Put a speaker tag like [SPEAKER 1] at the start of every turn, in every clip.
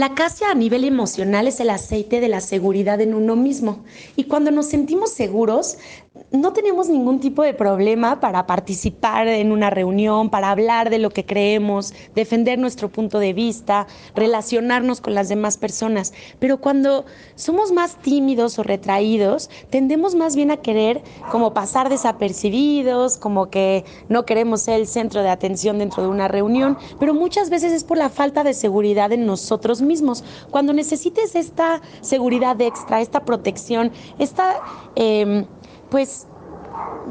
[SPEAKER 1] La casia a nivel emocional es el aceite de la seguridad en uno mismo. Y cuando nos sentimos seguros, no tenemos ningún tipo de problema para participar en una reunión, para hablar de lo que creemos, defender nuestro punto de vista, relacionarnos con las demás personas. Pero cuando somos más tímidos o retraídos, tendemos más bien a querer como pasar desapercibidos, como que no queremos ser el centro de atención dentro de una reunión, pero muchas veces es por la falta de seguridad en nosotros. Cuando necesites esta seguridad extra, esta protección, esta... Em, pues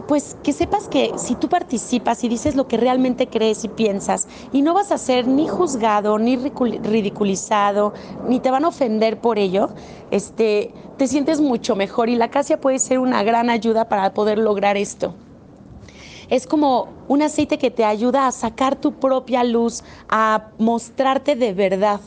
[SPEAKER 1] pues que sepas que si tú participas y dices lo que realmente crees y piensas y no vas a ser ni juzgado, ni ridiculizado, ni te van a ofender por ello, este, te sientes mucho mejor y la casia puede ser una gran ayuda para poder lograr esto. Es como un aceite que te ayuda a sacar tu propia luz, a mostrarte de verdad.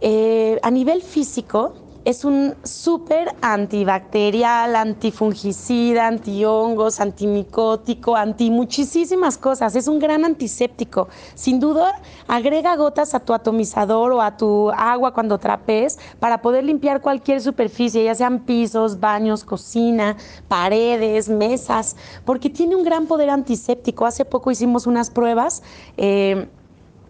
[SPEAKER 1] Eh, a nivel físico, es un súper antibacterial, antifungicida, antihongos, antimicótico, anti muchísimas cosas. Es un gran antiséptico. Sin duda, agrega gotas a tu atomizador o a tu agua cuando trapes para poder limpiar cualquier superficie, ya sean pisos, baños, cocina, paredes, mesas, porque tiene un gran poder antiséptico. Hace poco hicimos unas pruebas. Eh,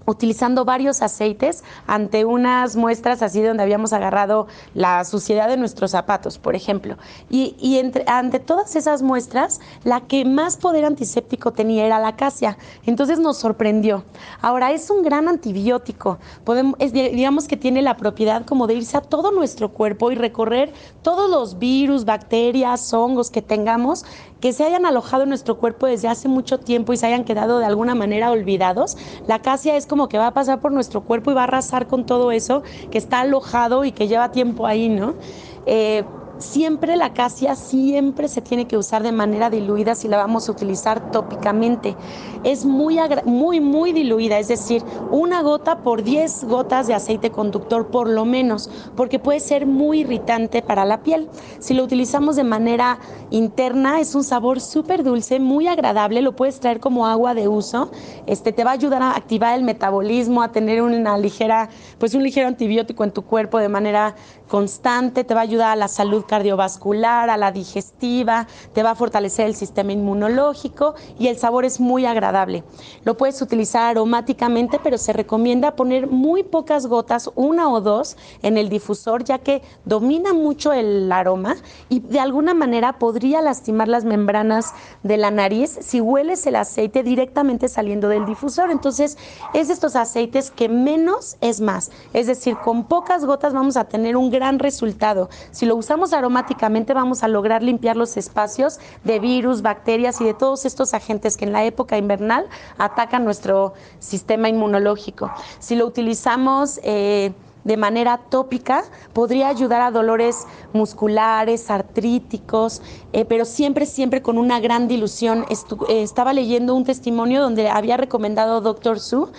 [SPEAKER 1] utilizando varios aceites ante unas muestras así donde habíamos agarrado la suciedad de nuestros zapatos, por ejemplo. Y, entre, ante todas esas muestras, la que más poder antiséptico tenía era la acacia. Entonces nos sorprendió. Ahora, es un gran antibiótico. Podemos, digamos que tiene la propiedad como de irse a todo nuestro cuerpo y recorrer todos los virus, bacterias, hongos que tengamos que se hayan alojado en nuestro cuerpo desde hace mucho tiempo y se hayan quedado de alguna manera olvidados, la acacia es como que va a pasar por nuestro cuerpo y va a arrasar con todo eso que está alojado y que lleva tiempo ahí, ¿no? Eh, siempre la acacia siempre se tiene que usar de manera diluida si la vamos a utilizar tópicamente. Es muy, muy, muy diluida, es decir, una gota por 10 gotas de aceite conductor por lo menos, porque puede ser muy irritante para la piel. Si lo utilizamos de manera interna, es un sabor súper dulce, muy agradable, lo puedes traer como agua de uso, este, te va a ayudar a activar el metabolismo, a tener una ligera, pues un ligero antibiótico en tu cuerpo de manera constante, te va a ayudar a la salud cardiovascular, a la digestiva, te va a fortalecer el sistema inmunológico y el sabor es muy agradable. Lo puedes utilizar aromáticamente, pero se recomienda poner muy pocas gotas, una o dos, en el difusor, ya que domina mucho el aroma y de alguna manera podría lastimar las membranas de la nariz si hueles el aceite directamente saliendo del difusor. Entonces, es de estos aceites que menos es más. Es decir, con pocas gotas vamos a tener un gran resultado. Si lo usamos aromáticamente vamos a lograr limpiar los espacios de virus, bacterias y de todos estos agentes que en la época invernal atacan nuestro sistema inmunológico. Si lo utilizamos... Eh, de manera tópica podría ayudar a dolores musculares, artríticos, eh, pero siempre, siempre con una gran dilución. Eh, estaba leyendo un testimonio donde había recomendado Dr. Su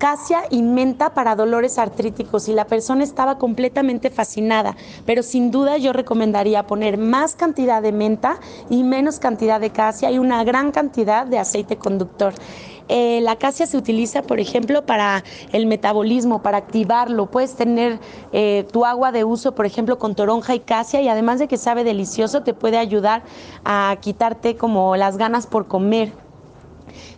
[SPEAKER 1] casia y menta para dolores artríticos y la persona estaba completamente fascinada, pero sin duda yo recomendaría poner más cantidad de menta y menos cantidad de casia y una gran cantidad de aceite conductor. Eh, la casia se utiliza, por ejemplo, para el metabolismo, para activarlo. Puedes tener eh, tu agua de uso, por ejemplo, con toronja y casia y además de que sabe delicioso, te puede ayudar a quitarte como las ganas por comer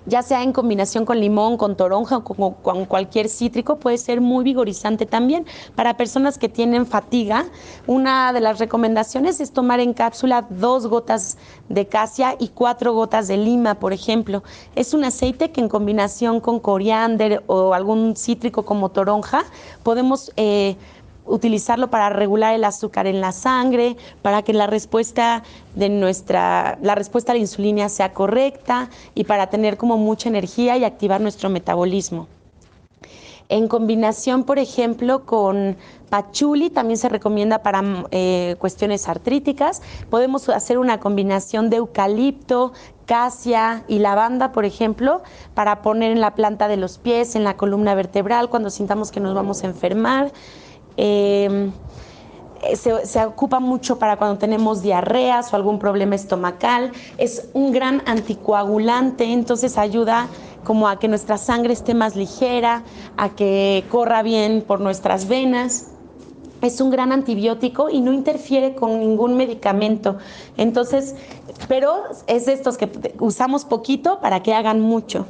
[SPEAKER 1] ya sea en combinación con limón, con toronja o con, cualquier cítrico, puede ser muy vigorizante también. Para personas que tienen fatiga, una de las recomendaciones es tomar en cápsula dos gotas de casia y cuatro gotas de lima, por ejemplo. Es un aceite que en combinación con coriander o algún cítrico como toronja podemos... Eh, utilizarlo para regular el azúcar en la sangre, para que la respuesta de nuestra la respuesta a la insulina sea correcta y para tener como mucha energía y activar nuestro metabolismo. En combinación, por ejemplo, con pachuli, también se recomienda para eh, cuestiones artríticas. Podemos hacer una combinación de eucalipto, casia y lavanda, por ejemplo, para poner en la planta de los pies, en la columna vertebral, cuando sintamos que nos vamos a enfermar. Em, se, ocupa mucho para cuando tenemos diarreas o algún problema estomacal. Es un gran anticoagulante, entonces ayuda como a que nuestra sangre esté más ligera, a que corra bien por nuestras venas es un gran antibiótico y no interfiere con ningún medicamento. Entonces, pero es de estos que usamos poquito para que hagan mucho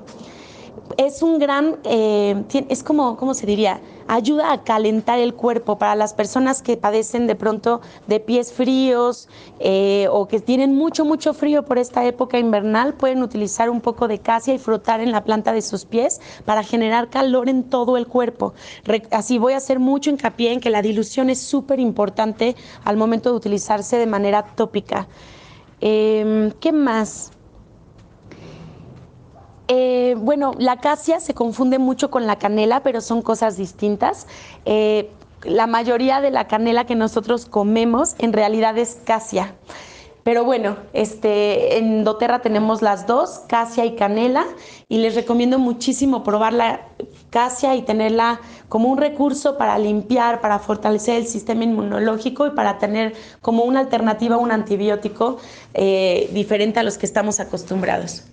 [SPEAKER 1] es un gran, eh, es como, ¿cómo se diría? Ayuda a calentar el cuerpo para las personas que padecen de pronto de pies fríos eh, o que tienen mucho, mucho frío por esta época invernal, pueden utilizar un poco de casia y frotar en la planta de sus pies para generar calor en todo el cuerpo. así voy a hacer mucho hincapié en que la dilución es súper importante al momento de utilizarse de manera tópica. Em, ¿Qué más? Eh, bueno, la casia se confunde mucho con la canela, pero son cosas distintas. Eh, la mayoría de la canela que nosotros comemos en realidad es casia. Pero bueno, este, en doTERRA tenemos las dos, casia y canela, y les recomiendo muchísimo probar la casia y tenerla como un recurso para limpiar, para fortalecer el sistema inmunológico y para tener como una alternativa, un antibiótico eh, diferente a los que estamos acostumbrados.